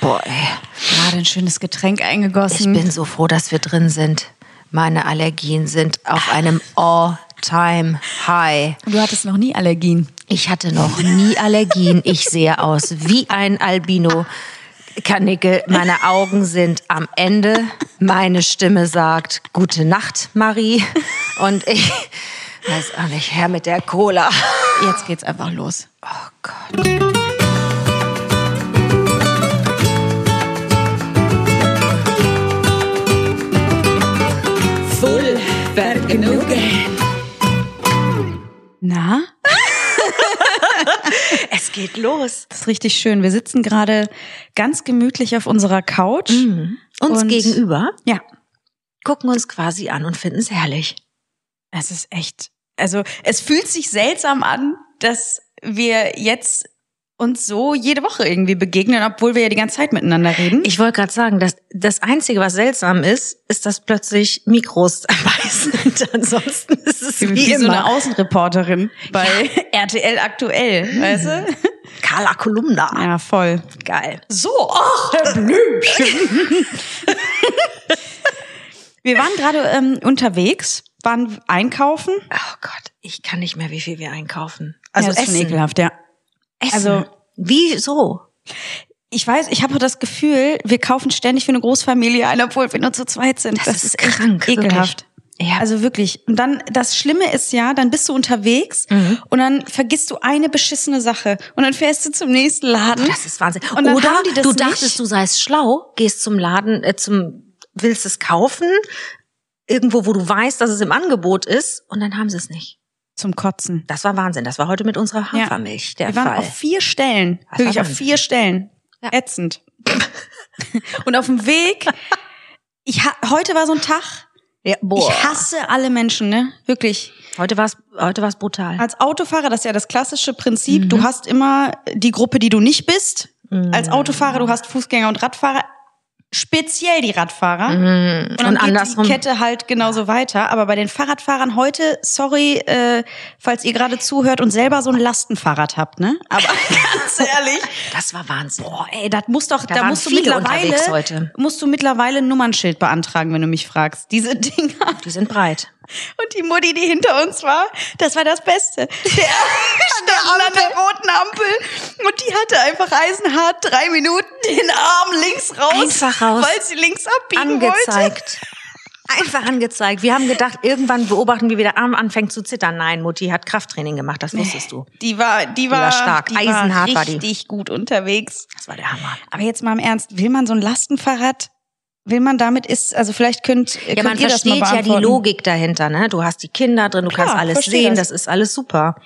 Boah, ey. Gerade ein schönes Getränk eingegossen. Ich bin so froh, dass wir drin sind. Meine Allergien sind auf einem All-Time-High. du hattest noch nie Allergien. Ich hatte noch nie Allergien. Ich sehe aus wie ein Albino. Kanickel, meine Augen sind am Ende. Meine Stimme sagt Gute Nacht, Marie. Und ich weiß auch nicht, her mit der Cola. Jetzt geht's einfach los. Oh Gott. Vergnügen. Na? Es geht los. Das ist richtig schön. Wir sitzen gerade ganz gemütlich auf unserer Couch. Uns Und- gegenüber Ja, gucken uns quasi an und finden es herrlich. es ist echt. Also, es fühlt sich seltsam an, dass wir jetzt uns so jede Woche irgendwie begegnen, obwohl wir ja die ganze Zeit miteinander reden. Ich wollte gerade sagen, dass das Einzige, was seltsam ist, ist, dass plötzlich Mikros dabei sind. Ansonsten ist es wie, wie so immer. eine Außenreporterin bei RTL aktuell, weißt du? Carla Kolumna. Ja, voll. Geil. So, ach, Herr Blümchen. wir waren gerade ähm, unterwegs, waren einkaufen. Oh Gott, ich kann nicht mehr, wie viel wir einkaufen. Also das ist schon essen. ekelhaft, ja. Essen. Also- wieso? Ich weiß, ich habe das Gefühl, wir kaufen ständig für eine Großfamilie ein, obwohl wir nur zu zweit sind. Das ist krank, ekelhaft. wirklich. Ja. Also wirklich. Und dann, das Schlimme ist ja, dann bist du unterwegs Mhm. und dann vergisst du eine beschissene Sache und dann fährst du zum nächsten Laden. Das ist Wahnsinn. Und dann Oder haben die das du nicht. dachtest, du seist schlau, gehst zum Laden, äh, zum, willst es kaufen, irgendwo, wo du weißt, dass es im Angebot ist, und dann haben sie es nicht. Zum Kotzen. Das war Wahnsinn. Das war heute mit unserer Hafermilch der Wir waren Fall. auf vier Stellen. Das Wirklich auf vier Stellen. Ja. Ätzend. und auf dem Weg, ich heute war so ein Tag, ja, boah. ich hasse alle Menschen, ne? Wirklich. Heute war es heute war's brutal. Als Autofahrer, das ist ja das klassische Prinzip, Mhm. du hast immer die Gruppe, die du nicht bist. Als Autofahrer, du hast Fußgänger und Radfahrer, speziell die Radfahrer. Mhm. Und dann geht andersrum. die Kette halt genauso weiter. Aber bei den Fahrradfahrern heute, sorry, äh, falls ihr gerade zuhört und selber so ein Lastenfahrrad habt, ne? Aber ganz ehrlich, Das war Wahnsinn. boah, ey, das muss doch, Da da, musst du mittlerweile, unterwegs heute. musst du mittlerweile ein Nummernschild beantragen, wenn du mich fragst. Diese Dinger. Die sind breit. Und die Mutti, die hinter uns war, das war das Beste. Der stand an der roten Ampel und die hatte einfach eisenhart drei Minuten den Arm links raus, Einfach raus. weil sie links abbiegen wollte. Angezeigt. Einfach angezeigt. Wir haben gedacht, irgendwann beobachten wir, wie der Arm anfängt zu zittern. Nein, Mutti hat Krafttraining gemacht, das wusstest du. Die war, die war, war stark. die Eisenhart war war die. richtig gut unterwegs. Das war der Hammer. Aber jetzt mal im Ernst, will man so ein Lastenfahrrad, will man damit ist, also vielleicht könnt, Ja, könnt man ihr das mal versteht ja die. Logik dahinter, ne? Du hast die Kinder drin, du Klar, kannst alles sehen, das. das. ist alles super.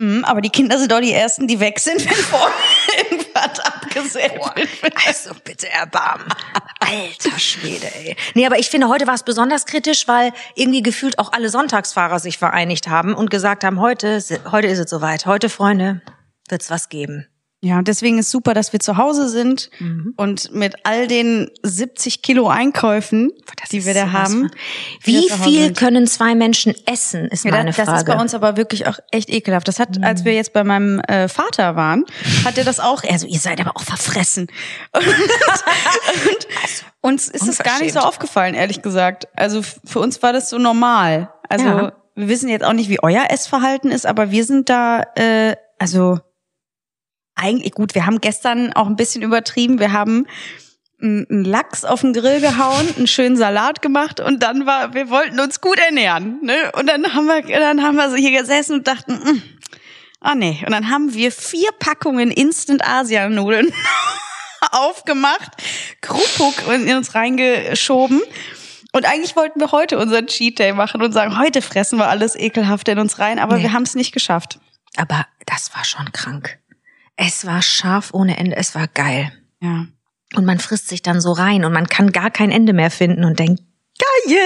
Mhm, aber die Kinder sind doch die Ersten, die weg sind, wenn vorne irgendwas abgesetzt wird. Also bitte erbarmen. Alter Schwede, ey. Nee, aber ich finde, heute war es besonders kritisch, weil irgendwie gefühlt auch alle Sonntagsfahrer sich vereinigt haben und gesagt haben, heute, heute ist es soweit. Heute, Freunde, wird's was geben. Ja, und deswegen ist super, dass wir zu Hause sind Mhm. und mit all den 70 Kilo Einkäufen, die wir da haben. Wie viel sind. können zwei Menschen essen, ist Ja, meine das, das Frage. ist bei uns aber wirklich auch echt ekelhaft. Das hat, als wir jetzt bei meinem äh, Vater waren, hat er das auch. Also ihr seid aber auch verfressen. Und, und uns ist es gar nicht so aufgefallen, ehrlich gesagt. Also für uns war das so normal. Also Ja. wir wissen jetzt auch nicht, wie euer Essverhalten ist, aber wir sind da, äh, also eigentlich gut. Wir haben gestern auch ein bisschen übertrieben. Wir haben einen Lachs auf den Grill gehauen, einen schönen Salat gemacht und dann war, wir wollten uns gut ernähren, ne? Und dann haben wir, dann haben wir so hier gesessen und dachten, mm, ah nee. Und dann haben wir vier Packungen Instant Asianudeln aufgemacht, Krupuk in uns reingeschoben. Und eigentlich wollten wir heute unseren Cheat Day machen und sagen, heute fressen wir alles ekelhaft in uns rein, aber Nee. wir haben es nicht geschafft. Aber das war schon krank. Es war scharf ohne Ende, es war geil. Ja. Und man frisst sich dann so rein und man kann gar kein Ende mehr finden und denkt, geil!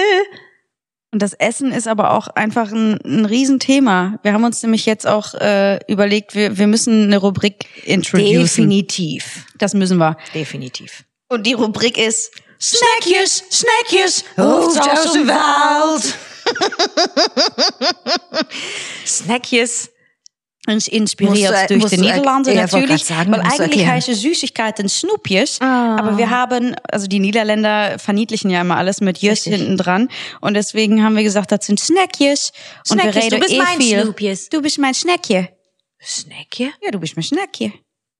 Und das Essen ist aber auch einfach ein, ein Riesenthema. Wir haben uns nämlich jetzt auch äh, überlegt, wir, wir müssen eine Rubrik introducen. Definitiv. Das müssen wir. Definitiv. Und die Rubrik ist Snackjes, Snackjes, hoofd aus de Wald. Snackjes. Uns inspiriert Musst du- durch musst die er- Niederlande Ja, natürlich. sagen, weil eigentlich erklären. heißen Süßigkeiten Snoepjes. Ah. Aber wir haben, also die Niederländer verniedlichen ja immer alles mit Richtig. hinten dran. Und deswegen haben wir gesagt, das sind Snackjes. Und wir Snackjes, reden du bist eh mein viel. Snoepjes. Du bist mein Snackje. Snackje? Ja, du bist mein Snackje.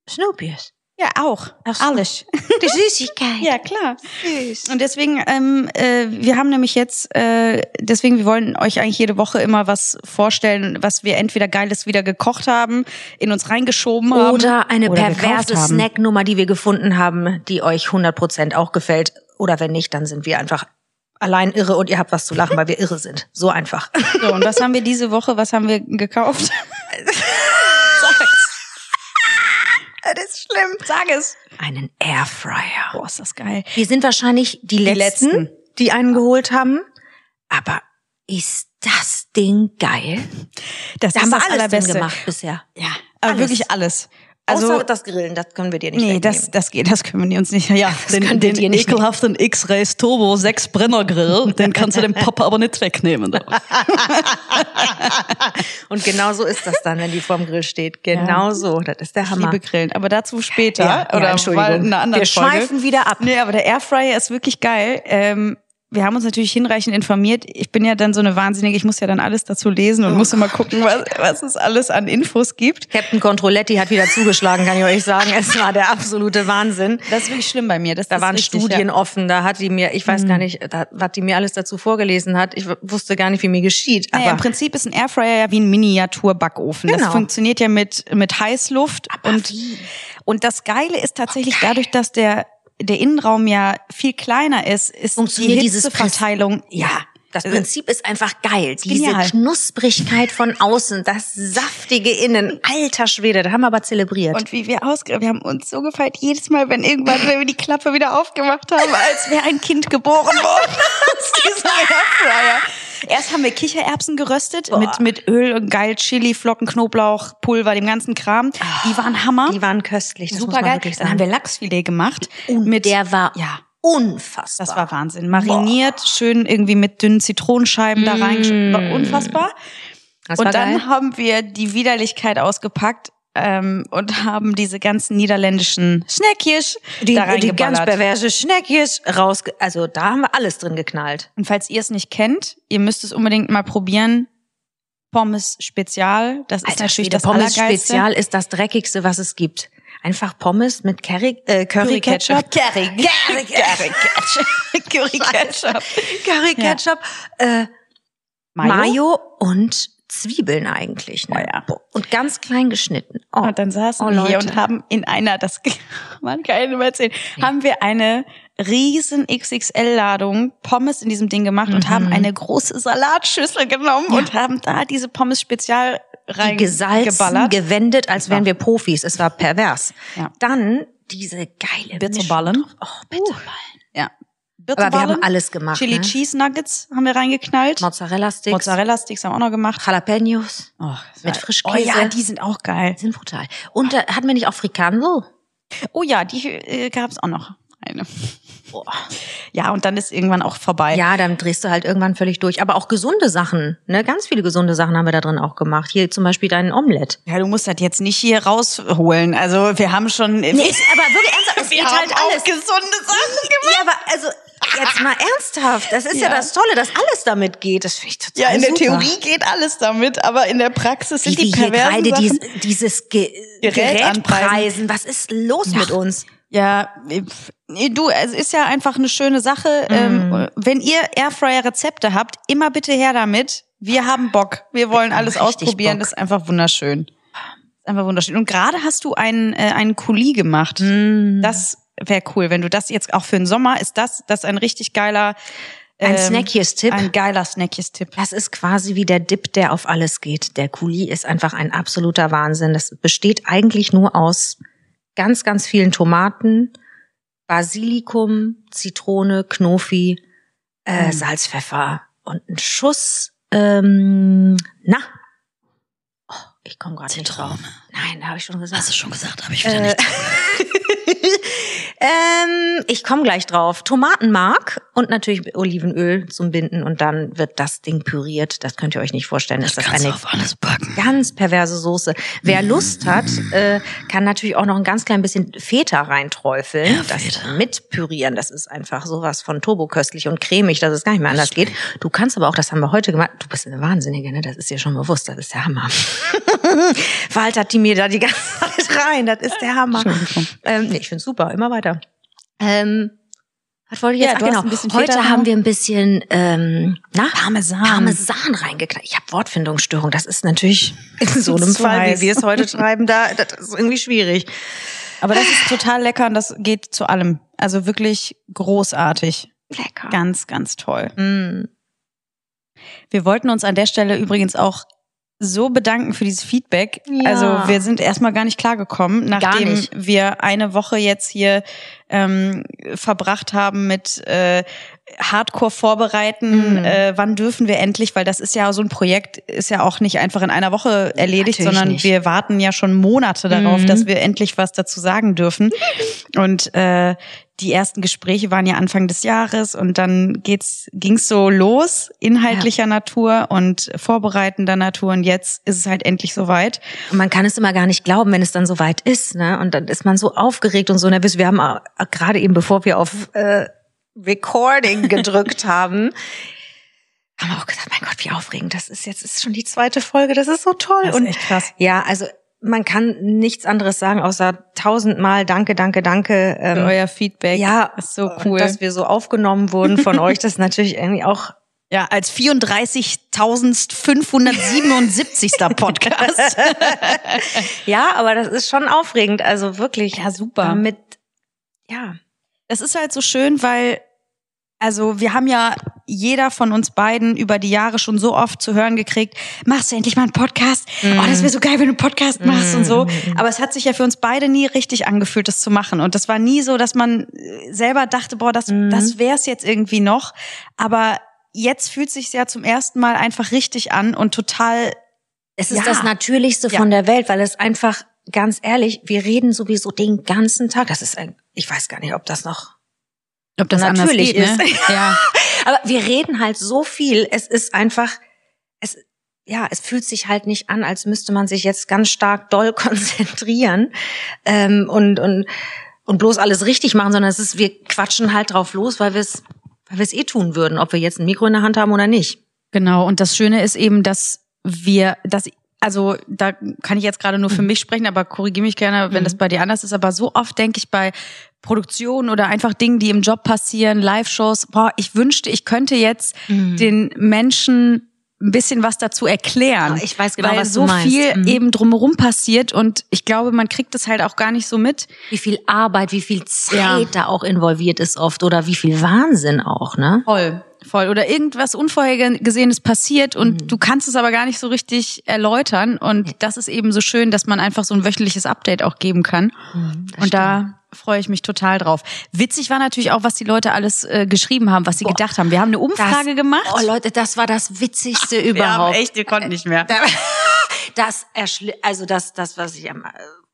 Snoepjes. Ja, auch. Ach so. Alles. Die Süßigkeit. ja, klar. Süß. Und deswegen, ähm, äh, wir haben nämlich jetzt, äh, deswegen, wir wollen euch eigentlich jede Woche immer was vorstellen, was wir entweder Geiles wieder gekocht haben, in uns reingeschoben haben. Oder eine oder perverse. Snacknummer, die wir gefunden haben, die euch 100% auch gefällt. Oder wenn nicht, dann sind wir einfach allein irre und ihr habt was zu lachen, weil wir irre sind. So einfach. So, und was haben wir diese Woche, was haben wir gekauft? Das ist schlimm. Sag es. Einen Airfryer. Boah, ist das geil. Wir sind wahrscheinlich die, letzten, Letzten. die einen geholt haben. Aber ist das Ding geil? Das Da haben wir alles Allerbeste. gemacht bisher. Ja, aber Alles. wirklich alles. Also, Außer das Grillen, das können wir dir nicht nee, wegnehmen. das, das geht, das können wir uns nicht, ja. den- können wir den dir nicht ekelhaften X-Rays Turbo 6 Brenner Grill, den kannst du dem Papa aber nicht wegnehmen. Und genau so ist das dann, wenn die vorm Grill steht. Genau so. Das ist der Ich Hammer. liebe Grillen, aber dazu später. Ja, ja, oder Entschuldigung. weil in einer anderen Wir Folge. schweifen wieder ab. Nee, aber der Airfryer ist wirklich geil. Ähm, wir haben uns natürlich hinreichend informiert. Ich bin ja dann so eine Wahnsinnige, ich muss ja dann alles dazu lesen und muss immer gucken, was, was es alles an Infos gibt. Captain Controletti hat wieder zugeschlagen, kann ich euch sagen. Es war der absolute Wahnsinn. Das ist wirklich schlimm bei mir. Das Da waren richtig, Studien Ja. offen, da hat die mir, ich weiß gar nicht, da, was die mir alles dazu vorgelesen hat. Ich wusste gar nicht, wie mir geschieht. Aber Naja, im Prinzip ist ein Airfryer ja wie ein Miniaturbackofen. Das Genau. funktioniert ja mit, mit Heißluft. und, und das Geile ist tatsächlich dadurch, dass der, der Innenraum ja viel kleiner ist, ist Funktioniert die Hitzeverteilung, ja, das Prinzip ist einfach geil. Diese genial. Knusprigkeit von außen, das saftige Innen. Alter Schwede, da haben wir aber zelebriert. Und wie wir ausge wir haben uns so gefeiert, jedes Mal, wenn irgendwann, wenn wir die Klappe wieder aufgemacht haben, als wäre ein Kind geboren worden aus diesem Airfryer. Erst haben wir Kichererbsen geröstet mit, mit Öl und geil Chili, Flocken, Knoblauch, Pulver, dem ganzen Kram. Die waren Hammer. die waren köstlich, das super geil. Dann haben wir Lachsfilet gemacht. Und mit, der war ja, unfassbar. das war Wahnsinn. Mariniert, schön irgendwie mit dünnen Zitronenscheiben da reingeschoben. War unfassbar. Das und dann geil. haben wir die Widerlichkeit ausgepackt ähm, und haben diese ganzen niederländischen Snackjes die, da die ganz perverse Schneckjes raus, also da haben wir alles drin geknallt. Und falls ihr es nicht kennt, ihr müsst es unbedingt mal probieren. Pommes Spezial, das ist natürlich Schwede, das Pommes Allergeilste. Spezial ist das dreckigste, was es gibt. Einfach Pommes mit Curry, äh, Curry Ketchup. Curry, Curry Ketchup. Curry Ketchup. Curry Ja. Ketchup, äh, Mayo. Mayo und Zwiebeln eigentlich. Ne? Oh ja. Und ganz klein geschnitten. Oh. Und dann saßen Oh, wir hier und haben in einer, das man kann ich nicht mehr erzählen, haben wir eine riesen XXL-Ladung Pommes in diesem Ding gemacht und Mhm. haben eine große Salatschüssel genommen und haben da diese Pommes spezial die rein gesalzen, geballert. gewendet, als wären wir Profis. Es war pervers. Ja. Dann diese geile Bitterballen. Oh, Bitterballen. ja. Aber wir haben alles gemacht. Chili ne? Cheese Nuggets haben wir reingeknallt. Mozzarella Sticks, Mozzarella Sticks haben wir auch noch gemacht. Jalapenos. Oh, Mit Oh Frischkäse. ja, die sind auch geil. Die sind brutal. Und da hatten wir nicht auch Frikandel? Oh ja, die äh, gab's auch noch. Eine. Boah. Ja, und dann ist irgendwann auch vorbei. Ja, dann drehst du halt irgendwann völlig durch. Aber auch gesunde Sachen, ne? Ganz viele gesunde Sachen haben wir da drin auch gemacht. Hier zum Beispiel deinen Omelett. Ja, du musst das jetzt nicht hier rausholen. Also wir haben schon. Nee, aber wirklich ernsthaft, es wir geht haben halt auch alles. gesunde Sachen gemacht. Ja, aber also jetzt mal ernsthaft, das ist ja. Ja. das Tolle, dass alles damit geht. Das finde ich total Ja, in der super. Theorie geht alles damit, aber in der Praxis sind die wir hier perversen gerade Sachen. dies, dieses Ge Gerät Gerät, preisen. Was ist los mit uns? Ja, nee, du, es ist ja einfach eine schöne Sache. Mhm. Ähm, wenn ihr Airfryer-Rezepte habt, immer bitte her damit. Wir haben Bock. Wir wollen haben alles ausprobieren. Bock. Das ist einfach wunderschön. Ist einfach wunderschön. Und gerade hast du einen, äh, einen Coulis gemacht. Mhm. Das wäre cool, wenn du das jetzt auch für den Sommer ist das, das ist ein richtig geiler Ein Ähm, Snackies-Tipp. Ein geiler Snackies-Tipp. Das ist quasi wie der Dip, der auf alles geht. Der Coulis ist einfach ein absoluter Wahnsinn. Das besteht eigentlich nur aus ganz, ganz vielen Tomaten, Basilikum, Zitrone, Knofi, äh, Mm. Salz, Pfeffer und ein Schuss, ähm, na, oh, ich komme gerade nicht drauf. Nein, da habe ich schon gesagt. Hast du schon gesagt, habe ich wieder Äh, nicht. ähm, ich komme gleich drauf. Tomatenmark und natürlich Olivenöl zum Binden und dann wird das Ding püriert. Das könnt ihr euch nicht vorstellen. Das, Das ist eine auf alles packen. ganz perverse Soße. Wer Lust hat, äh, kann natürlich auch noch ein ganz klein bisschen Feta reinträufeln. Ja, das Feta. mit pürieren. Das ist einfach sowas von turboköstlich und cremig, dass es gar nicht mehr anders geht. Du kannst aber auch, das haben wir heute gemacht. Du bist eine Wahnsinnige, ne? Das ist dir schon bewusst. Das ist der Hammer. Waltert die mir da die ganze Zeit rein. Das ist der Hammer. Ähm, nee, ich find's super. Immer weiter. Ähm, was wollte ich Ja, jetzt? du Ach, genau. ein bisschen Heute haben noch. wir ein bisschen ähm, na? Parmesan. Parmesan reingeknallt. Ich habe Wortfindungsstörung. Das ist natürlich in so einem Fall, wie wir es heute schreiben, da das ist irgendwie schwierig. Aber das ist total lecker und das geht zu allem. Also wirklich großartig. Lecker. Ganz, ganz toll. Mm. Wir wollten uns an der Stelle übrigens auch so bedanken für dieses Feedback. Ja. Also wir sind erstmal gar nicht klargekommen, nachdem wir eine Woche jetzt hier ähm, verbracht haben mit äh, Hardcore vorbereiten. Mhm. Äh, wann dürfen wir endlich? Weil das ist ja so ein Projekt, ist ja auch nicht einfach in einer Woche erledigt, Natürlich sondern nicht. wir warten ja schon Monate darauf, Mhm. dass wir endlich was dazu sagen dürfen. Und äh, die ersten Gespräche waren ja Anfang des Jahres und dann geht's ging's so los inhaltlicher Natur und vorbereitender Natur und jetzt ist es halt endlich soweit. Und man kann es immer gar nicht glauben, wenn es dann soweit ist, ne? Und dann ist man so aufgeregt und so nervös. Wir haben auch, gerade eben, bevor wir auf äh, Recording gedrückt haben, haben wir auch gesagt, mein Gott, wie aufregend das ist. Jetzt ist schon die zweite Folge. Das ist so toll. Das ist und echt krass. ja, also man kann nichts anderes sagen, außer tausendmal Danke, danke, danke. Ähm, Für euer Feedback. ja, ist so cool. dass wir so aufgenommen wurden von euch. Das ist natürlich irgendwie auch ja, als 34.577. Podcast. ja, aber das ist schon aufregend. Also wirklich. Ja, super. Damit, ja. Das ist halt so schön, weil also wir haben ja jeder von uns beiden über die Jahre schon so oft zu hören gekriegt, machst du endlich mal einen Podcast? Oh, das wäre so geil, wenn du einen Podcast machst und so. Aber es hat sich ja für uns beide nie richtig angefühlt, das zu machen. Und das war nie so, dass man äh, selber dachte, boah, das, das wär's jetzt irgendwie noch. Aber jetzt fühlt sich ja zum ersten Mal einfach richtig an und total Es ist Ja. das Natürlichste Ja. von der Welt, weil es einfach, ganz ehrlich, wir reden sowieso den ganzen Tag. Das ist ein, ich weiß gar nicht, ob das noch, ob das Natürlich anders geht, ist. Ne? Ja. aber wir reden halt so viel. Es ist einfach, es, ja, es fühlt sich halt nicht an, als müsste man sich jetzt ganz stark doll konzentrieren, ähm, und, und, und bloß alles richtig machen, sondern es ist, wir quatschen halt drauf los, weil wir es, weil wir es eh tun würden, ob wir jetzt ein Mikro in der Hand haben oder nicht. Genau, und das Schöne ist eben, dass wir, dass, also da kann ich jetzt gerade nur für mich sprechen, aber korrigiere mich gerne, wenn das bei dir anders ist. Aber so oft denke ich bei Produktionen oder einfach Dingen, die im Job passieren, Live-Shows, boah, ich wünschte, ich könnte jetzt den Menschen ein bisschen was dazu erklären. Ja, ich weiß genau, weil was du so viel Mhm. eben drumherum passiert und ich glaube, man kriegt es halt auch gar nicht so mit. Wie viel Arbeit, wie viel Zeit Ja. da auch involviert ist oft oder wie viel Wahnsinn auch, ne? Voll. Voll. Oder irgendwas Unvorhergesehenes passiert und Mhm. du kannst es aber gar nicht so richtig erläutern. Und das ist eben so schön, dass man einfach so ein wöchentliches Update auch geben kann. Mhm, und da freue ich mich total drauf. Witzig war natürlich auch, was die Leute alles äh, geschrieben haben, was sie gedacht haben. Wir haben eine Umfrage Das- gemacht. Oh Leute, das war das Witzigste wir haben überhaupt. echt, wir konnten nicht mehr. Das erschli also das, das, was ich am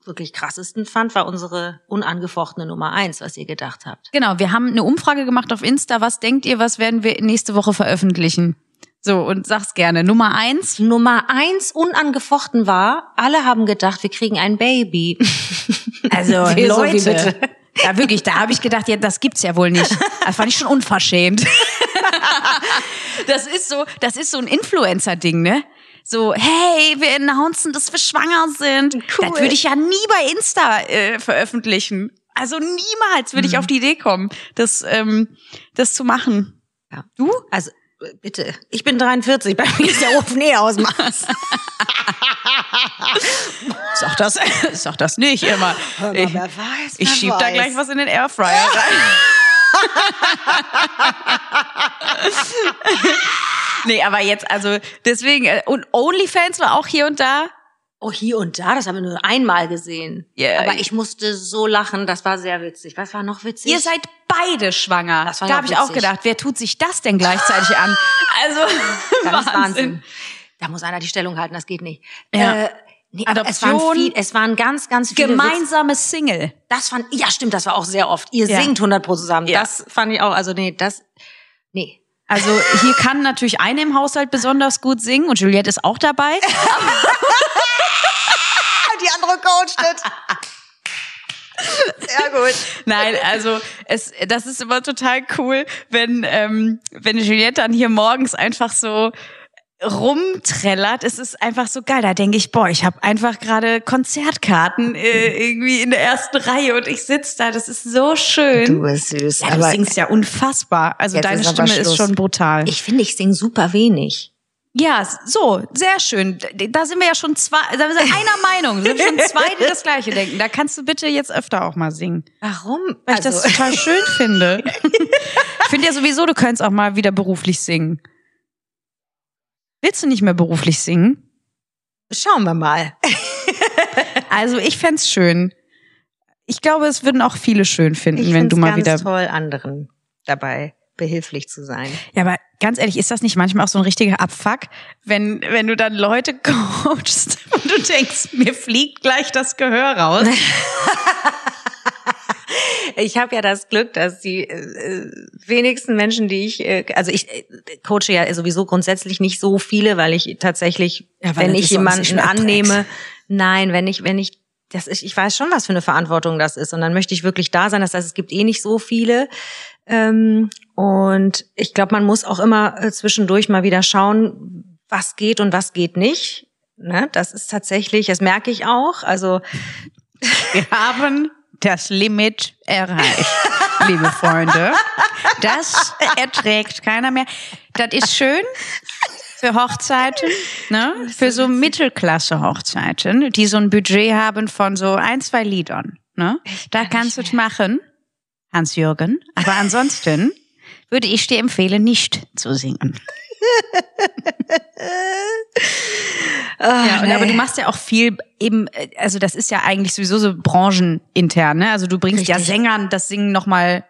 wirklich krassesten fand, war unsere unangefochtene Nummer eins, was ihr gedacht habt. Genau, wir haben eine Umfrage gemacht auf Insta. Was denkt ihr, was werden wir nächste Woche veröffentlichen? So, und sag's gerne. Nummer eins. Nummer eins unangefochten war, alle haben gedacht, wir kriegen ein Baby. Also so, Leute, bitte? ja wirklich, da habe ich gedacht, ja, das gibt's ja wohl nicht. Das fand ich schon unverschämt. Das ist so, das ist so ein Influencer-Ding, ne? So, hey, wir announcen, dass wir schwanger sind. Cool. Das würde ich ja nie bei Insta äh, veröffentlichen. Also niemals würde ich auf die Idee kommen, das, ähm, das zu machen. Ja. Du? Also äh, bitte, ich bin 43, bei mir ist der Ofen eh Ausmaß. Sag das, sag das nicht immer. Ich, wer weiß, ich schieb da weiß. gleich was in den Airfryer rein. nee, aber jetzt, also deswegen, äh, und OnlyFans war auch hier und da. Oh, hier und da, das haben wir nur einmal gesehen. Ja. Aber ich musste so lachen, das war sehr witzig. Was war noch witzig? Ihr seid beide schwanger. Das war da habe ich auch gedacht, wer tut sich das denn gleichzeitig an? Also das ist Wahnsinn. Da muss einer die Stellung halten, das geht nicht. Ja. Äh, nee, aber es waren, Adoption. viel, es waren ganz, ganz viele Witz- Gemeinsame Single. Das fand, ja stimmt, das war auch sehr oft. Ihr Ja. singt 100 pro zusammen. Ja. Das fand ich auch, also nee, das, nee. Also hier kann natürlich eine im Haushalt besonders gut singen und Juliette ist auch dabei. Die andere coacht Sehr gut. Nein, also es, das ist immer total cool, wenn ähm, wenn Juliette dann hier morgens einfach so rumträllert. Es ist einfach so geil. Da denke ich, boah, ich habe einfach gerade Konzertkarten äh, irgendwie in der ersten Reihe und ich sitz da. Das ist so schön. bist süß. ja, du singst ja unfassbar. Also deine ist Stimme ist schon brutal. Ich finde, ich singe super wenig. Ja, so, sehr schön. Da sind wir ja schon zwei, da sind wir einer Meinung. Sind schon zwei, die das Gleiche denken. Da kannst du bitte jetzt öfter auch mal singen. Warum? Weil ich das total schön finde. ich finde ja sowieso, du könntest auch mal wieder beruflich singen. Willst du nicht mehr beruflich singen? schauen wir mal. Also ich fänd's schön. Ich glaube, es würden auch viele schön finden, Ich wenn du mal wieder. toll, anderen dabei behilflich zu sein. Ja, aber ganz ehrlich, ist das nicht manchmal auch so ein richtiger Abfuck, wenn, wenn du dann Leute coachst und du denkst, mir fliegt gleich das Gehör raus? Ich habe ja das Glück, dass die äh, wenigsten Menschen, die ich, äh, also ich äh, coache ja sowieso grundsätzlich nicht so viele, weil ich tatsächlich, Ja, weil wenn ich jemanden annehme, nein, wenn ich, wenn ich, das ist, ich weiß schon, was für eine Verantwortung das ist, und dann möchte ich wirklich da sein. Das heißt, es gibt eh nicht so viele. Ähm, und ich glaube, man muss auch immer äh, zwischendurch mal wieder schauen, was geht und was geht nicht. Ne? Das ist tatsächlich, das merke ich auch. Also Wir haben das Limit erreicht, liebe Freunde. Das erträgt keiner mehr. Das ist schön für Hochzeiten, ne? Für so Mittelklasse-Hochzeiten, die so ein Budget haben von so ein, zwei Liedern, ne? Da kannst du es machen, Hans-Jürgen. Aber ansonsten würde ich dir empfehlen, nicht zu singen. Ja, und, aber du machst ja auch viel eben, äh, also das ist ja eigentlich sowieso so branchenintern, ne? Also du bringst ja Richtig. Sängern das Singen nochmal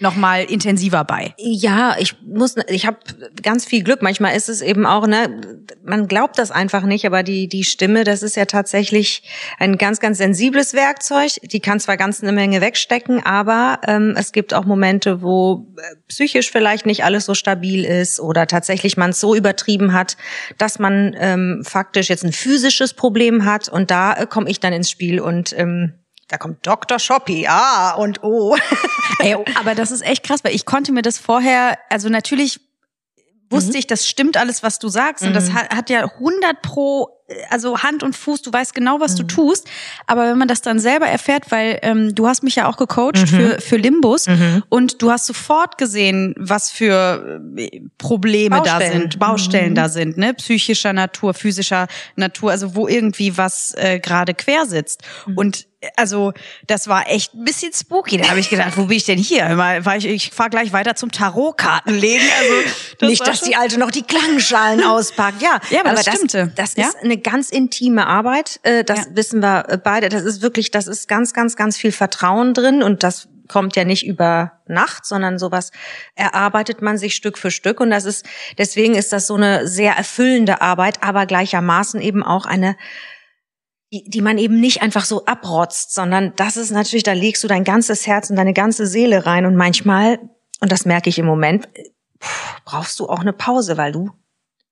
noch mal intensiver bei. Ja, ich muss, ich habe ganz viel Glück. Manchmal ist es eben auch, ne, man glaubt das einfach nicht, aber die die Stimme, das ist ja tatsächlich ein ganz ganz sensibles Werkzeug. Die kann zwar ganz eine Menge wegstecken, aber ähm, es gibt auch Momente, wo äh, psychisch vielleicht nicht alles so stabil ist oder tatsächlich man es so übertrieben hat, dass man ähm, faktisch jetzt ein physisches Problem hat und da äh, komme ich dann ins Spiel und ähm, da kommt Dr. Shoppy, ah und oh. Ey, aber das ist echt krass, weil ich konnte mir das vorher, also natürlich wusste ich, das stimmt alles, was du sagst. Und das hat, hat ja 100 pro, äh, also Hand und Fuß, du weißt genau, was du tust. Aber wenn man das dann selber erfährt, weil ähm, du hast mich ja auch gecoacht für, für Limbus und du hast sofort gesehen, was für äh, Probleme da Baustellen. sind, Baustellen da sind, ne? Psychischer Natur, physischer Natur, also wo irgendwie was äh, gerade quer sitzt. Und also das war echt ein bisschen spooky. Da habe ich gedacht, wo bin ich denn hier? Mal, war ich, ich fahr gleich weiter zum Tarotkarten legen. Also das nicht, dass die Alte noch die Klangschalen auspackt. Ja, Ja, aber das das, stimmte. das Ja? ist eine ganz intime Arbeit. Äh, Das Ja. wissen wir äh, beide. Das ist wirklich, das ist ganz, ganz, ganz viel Vertrauen drin und das kommt ja nicht über Nacht, sondern sowas erarbeitet man sich Stück für Stück und das ist deswegen ist das so eine sehr erfüllende Arbeit, aber gleichermaßen eben auch eine die, die man eben nicht einfach so abrotzt, sondern das ist natürlich, da legst du dein ganzes Herz und deine ganze Seele rein und manchmal, und das merke ich im Moment, brauchst du auch eine Pause, weil du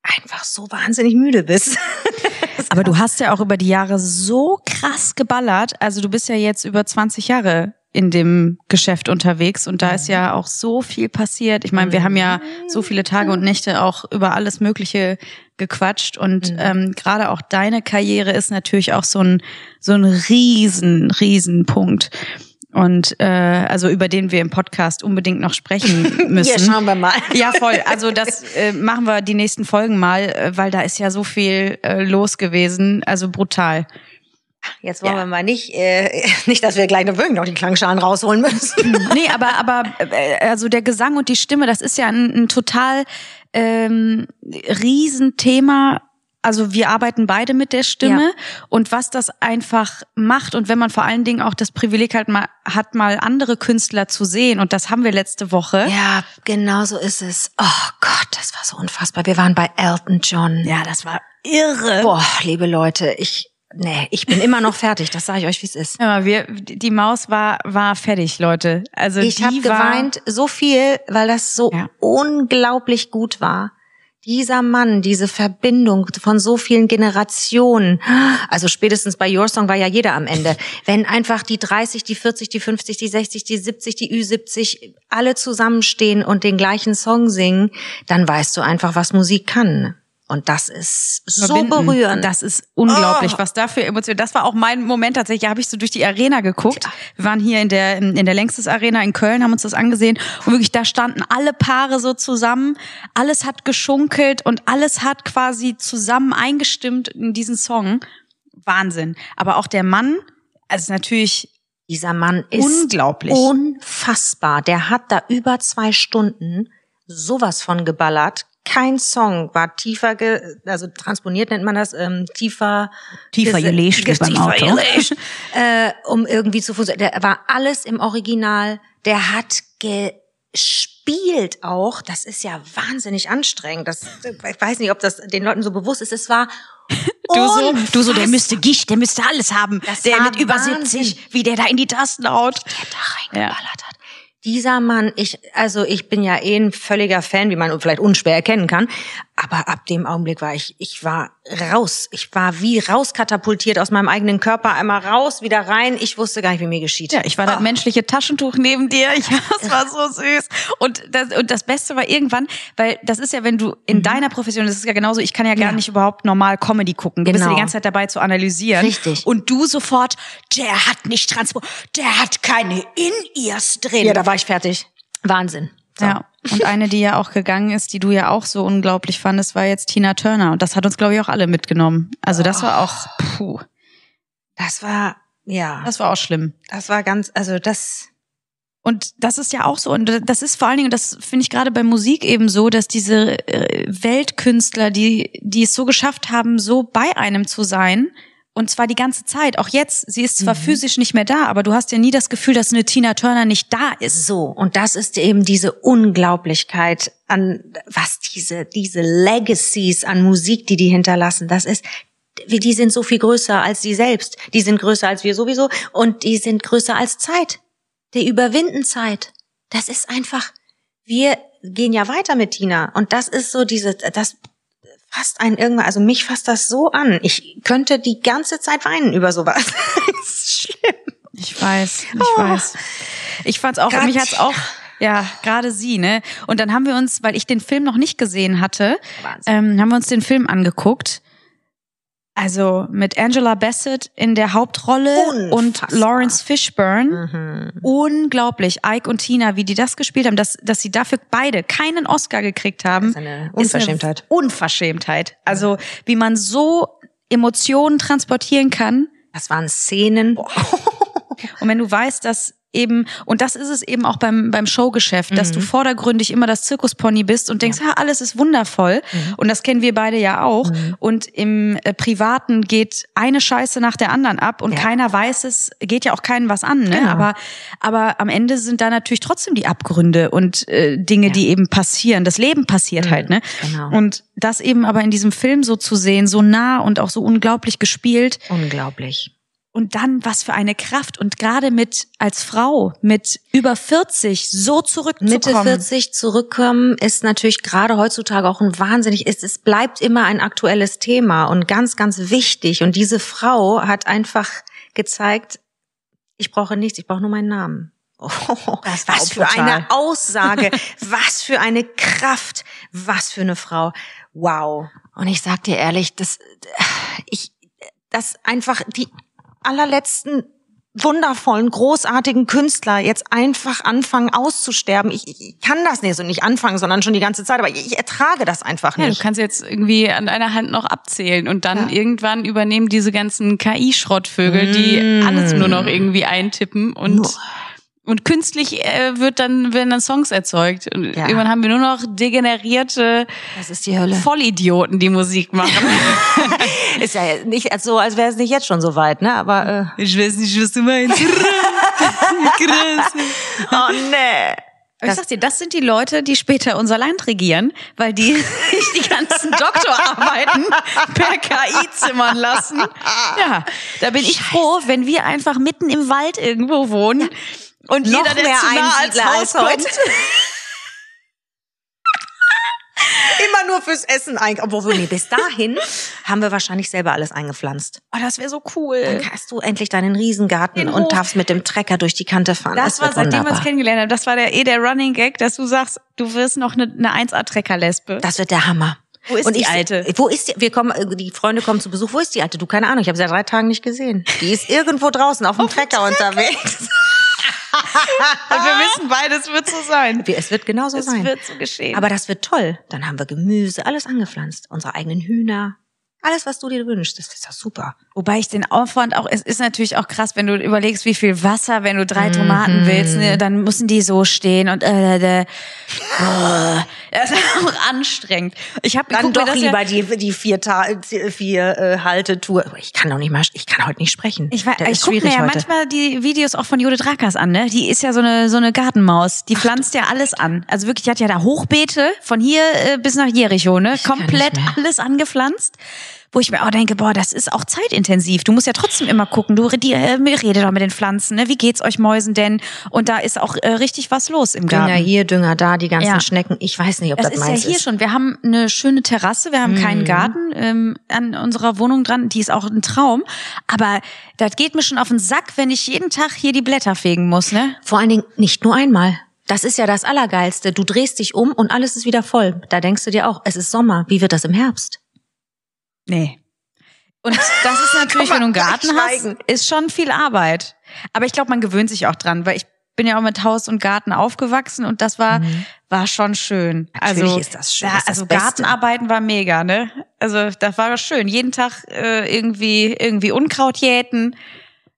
einfach so wahnsinnig müde bist. Aber du hast ja auch über die Jahre so krass geballert. Also du bist ja jetzt über 20 Jahre in dem Geschäft unterwegs und da ist ja auch so viel passiert. Ich meine, wir haben ja so viele Tage und Nächte auch über alles Mögliche gequatscht und ähm, gerade auch deine Karriere ist natürlich auch so ein so ein riesen riesen Punkt und äh, also über den wir im Podcast unbedingt noch sprechen müssen. Hier schauen wir mal. Ja, voll. Also das äh, machen wir die nächsten Folgen mal, äh, weil da ist ja so viel äh, los gewesen. Also brutal. Jetzt wollen Ja. wir mal nicht, äh, nicht, dass wir gleich noch wirklich noch die Klangschalen rausholen müssen. nee, aber aber äh, also der Gesang und die Stimme, das ist ja ein, ein total ähm, Riesenthema. Also wir arbeiten beide mit der Stimme und was das einfach macht und wenn man vor allen Dingen auch das Privileg halt mal hat, mal andere Künstler zu sehen und das haben wir letzte Woche. Ja, genau so ist es. Oh Gott, das war so unfassbar. Wir waren bei Elton John. Ja, das war irre. Boah, liebe Leute, ich, nee, ich bin immer noch fertig. Das sage ich euch, wie es ist. Ja, wir, die Maus war war fertig, Leute. Also Ich habe geweint so viel, weil das so Ja. unglaublich gut war. Dieser Mann, diese Verbindung von so vielen Generationen, also spätestens bei Your Song war ja jeder am Ende. Wenn einfach die 30, die 40, die 50, die 60, die 70, die Ü70 alle zusammenstehen und den gleichen Song singen, dann weißt du einfach, was Musik kann. Und das ist so verbinden. berührend. Das ist unglaublich, Oh. was da für Emotionen. Das war auch mein Moment tatsächlich. Da habe ich so durch die Arena geguckt. Ja. Wir waren hier in der in der Längstes Arena in Köln, haben uns das angesehen und wirklich da standen alle Paare so zusammen. Alles hat geschunkelt und alles hat quasi zusammen eingestimmt in diesen Song. Wahnsinn. Aber auch der Mann, also natürlich Dieser Mann ist unglaublich. unfassbar. Der hat da über zwei Stunden sowas von geballert. Kein Song war tiefer, ge also transponiert nennt man das, ähm, tiefer. Tiefer gelegt beim tiefer Auto. gelegt, äh, um irgendwie zu funktionieren. Der war alles im Original. Der hat gespielt auch. Das ist ja wahnsinnig anstrengend. Das, ich weiß nicht, ob das den Leuten so bewusst ist. Es war Du so, du so, der müsste Gicht, der müsste alles haben. Das der mit über Wahnsinn. 70, wie der da in die Tasten haut. da reingeballert hat. Dieser Mann, ich, also ich bin ja eh ein völliger Fan, wie man vielleicht unschwer erkennen kann. Aber ab dem Augenblick war ich, ich war raus. Ich war wie rauskatapultiert aus meinem eigenen Körper, einmal raus, wieder rein. Ich wusste gar nicht, wie mir geschieht. Ja, ich war das Oh. menschliche Taschentuch neben dir. Ja, das war so süß. Und das, und das Beste war irgendwann, weil das ist ja, wenn du in deiner Profession, das ist ja genauso, ich kann ja gar Mhm. Ja. nicht überhaupt normal Comedy gucken. Du bist ja Genau. die ganze Zeit dabei zu analysieren. Richtig. Und du sofort, der hat nicht Transport, der hat keine In-Ears drin. Ja, da war ich fertig. Wahnsinn. So. Ja. Und eine, die ja auch gegangen ist, die du ja auch so unglaublich fandest, war jetzt Tina Turner. Und das hat uns, glaube ich, auch alle mitgenommen. Also das war auch, puh, Das war, ja, das war auch schlimm. das war ganz, also das, Und das ist ja auch so. Und das ist vor allen Dingen, das finde ich gerade bei Musik eben so, dass diese äh, Weltkünstler, die, die es so geschafft haben, so bei einem zu sein, und zwar die ganze Zeit. Auch jetzt, sie ist zwar physisch nicht mehr da, aber du hast ja nie das Gefühl, dass eine Tina Turner nicht da ist. So, und das ist eben diese Unglaublichkeit an, was diese, diese Legacies an Musik, die die hinterlassen, das ist, wie- die sind so viel größer als sie selbst. Die sind größer als wir sowieso und die sind größer als Zeit. Die überwinden Zeit. Das ist einfach, wir gehen ja weiter mit Tina und das ist so diese, das fasst einen irgendwann, also mich fasst das so an. Ich könnte die ganze Zeit weinen über sowas. das ist schlimm. Ich weiß, ich weiß. Ich fand's auch, Grad mich hat's auch, ja, gerade sie, ne? Und dann haben wir uns, weil ich den Film noch nicht gesehen hatte, Wahnsinn. ähm, haben wir uns den Film angeguckt. Also mit Angela Bassett in der Hauptrolle und Unfassbar. Lawrence Fishburne. Mhm. Unglaublich. Ike und Tina, wie die das gespielt haben, dass, dass sie dafür beide keinen Oscar gekriegt haben. Das ist eine Unverschämtheit. Ist eine Unverschämtheit. Also wie man so Emotionen transportieren kann. Das waren Szenen. Und wenn du weißt, dass eben, und das ist es eben auch beim, beim Showgeschäft, dass Mhm. du vordergründig immer das Zirkuspony bist und denkst, ja, alles ist wundervoll. Mhm. Und das kennen wir beide ja auch. Und im äh, Privaten geht eine Scheiße nach der anderen ab und Ja. keiner weiß es, geht ja auch keinen was an. Ne? Genau. Aber, aber am Ende sind da natürlich trotzdem die Abgründe und äh, Dinge, die eben passieren. Das Leben passiert halt, ne? genau. Und das eben aber in diesem Film so zu sehen, so nah und auch so unglaublich gespielt. Unglaublich. Und dann was für eine Kraft und gerade mit als Frau mit über 40 so zurückzukommen. Mitte 40 zurückkommen ist natürlich gerade heutzutage auch ein wahnsinnig, es, es bleibt immer ein aktuelles Thema und ganz, ganz wichtig. Und diese Frau hat einfach gezeigt, ich brauche nichts, ich brauche nur meinen Namen. Oh, was für eine Aussage, was für eine Kraft, was für eine Frau. Wow. Und ich sag dir ehrlich, das, ich, das einfach die allerletzten wundervollen, großartigen Künstler jetzt einfach anfangen auszusterben. Ich, ich kann das nicht so nicht anfangen, sondern schon die ganze Zeit, aber ich, ich ertrage das einfach Ja, nicht. du kannst jetzt irgendwie an einer Hand noch abzählen und dann irgendwann übernehmen diese ganzen KI-Schrottvögel, die alles nur noch irgendwie eintippen und Nur. Und künstlich äh, wird dann werden dann Songs erzeugt und Ja. irgendwann haben wir nur noch degenerierte das ist die Hölle. Vollidioten, die Musik machen. Ist ja nicht so, als wäre es nicht jetzt schon so weit, ne? Aber äh, ich weiß nicht, was du meinst. Krass. oh nee. ich sag dir, das sind die Leute, die später unser Land regieren, weil die sich die ganzen Doktorarbeiten per KI zimmern lassen. Ja, da bin ich froh, wenn wir einfach mitten im Wald irgendwo wohnen und Noch jeder, der mehr zu nah als Haus als kommt. Immer nur fürs Essen einkaufen. Obwohl, nee, bis dahin haben wir wahrscheinlich selber alles eingepflanzt. Oh, das wäre so Dann cool. hast du endlich deinen Riesengarten Den und Hof. darfst mit dem Trecker durch die Kante fahren. Das, war, wird seitdem wir uns kennengelernt haben, das war der eh der Running Gag, dass du sagst, du wirst noch eine, eine 1A-Trecker-Lesbe. Das wird der Hammer. Wo ist und die ich, Alte? Wo ist die? Wir kommen, die Freunde kommen zu Besuch. Wo ist die Alte? Du, keine Ahnung. Ich habe sie seit drei Tagen nicht gesehen. Die ist irgendwo draußen auf dem Trecker unterwegs. Und wir wissen beide, es wird so sein. Es wird genauso Es sein. wird so geschehen. Aber das wird toll. Dann haben wir Gemüse, alles angepflanzt. Unsere eigenen Hühner. Alles, was du dir wünschst. Das ist doch super. Wobei ich den Aufwand auch, es ist natürlich auch krass, wenn du überlegst, wie viel Wasser, wenn du drei. Tomaten willst, ne, dann müssen die so stehen und äh, äh, äh, das ist auch anstrengend. Ich habe Dann doch lieber die, die vier, Ta die vier äh, Haltetour. Ich kann doch nicht mal, ich kann heute nicht sprechen. Ich, weiß, das ich gucke mir ja heute. manchmal die Videos auch von Judith Rakers an, ne? Die ist ja so eine so eine Gartenmaus. Die pflanzt ja alles an. Also wirklich, die hat ja da Hochbeete von hier äh, bis nach Jericho, ne? kann Komplett alles angepflanzt. Wo ich mir auch denke, boah, das ist auch zeitintensiv. Du musst ja trotzdem immer gucken. Du die, äh, rede doch mit den Pflanzen, ne? Wie geht's euch Mäusen denn? Und da ist auch äh, richtig was los im Garten. Dünger hier, Dünger da, die ganzen Ja. Schnecken. Ich weiß nicht, ob Das das, ist ja meins hier ist. schon. Wir haben eine schöne Terrasse, wir haben Mhm. keinen Garten ähm, an unserer Wohnung dran. Die ist auch ein Traum. Aber das geht mir schon auf den Sack, wenn ich jeden Tag hier die Blätter fegen muss, ne? Vor allen Dingen nicht nur einmal. Das ist ja das Allergeilste. Du drehst dich um und alles ist wieder voll. Da denkst du dir auch, es ist Sommer. Wie wird das im Herbst? Nee. Und das ist natürlich, wenn du einen Garten hast, ist schon viel Arbeit. Aber ich glaube, man gewöhnt sich auch dran, weil ich bin ja auch mit Haus und Garten aufgewachsen und das war war schon schön. Natürlich also, ist das schön, Ja, das das also Beste. Gartenarbeiten war mega, ne? Also das war schön. Jeden Tag äh, irgendwie irgendwie Unkraut jäten.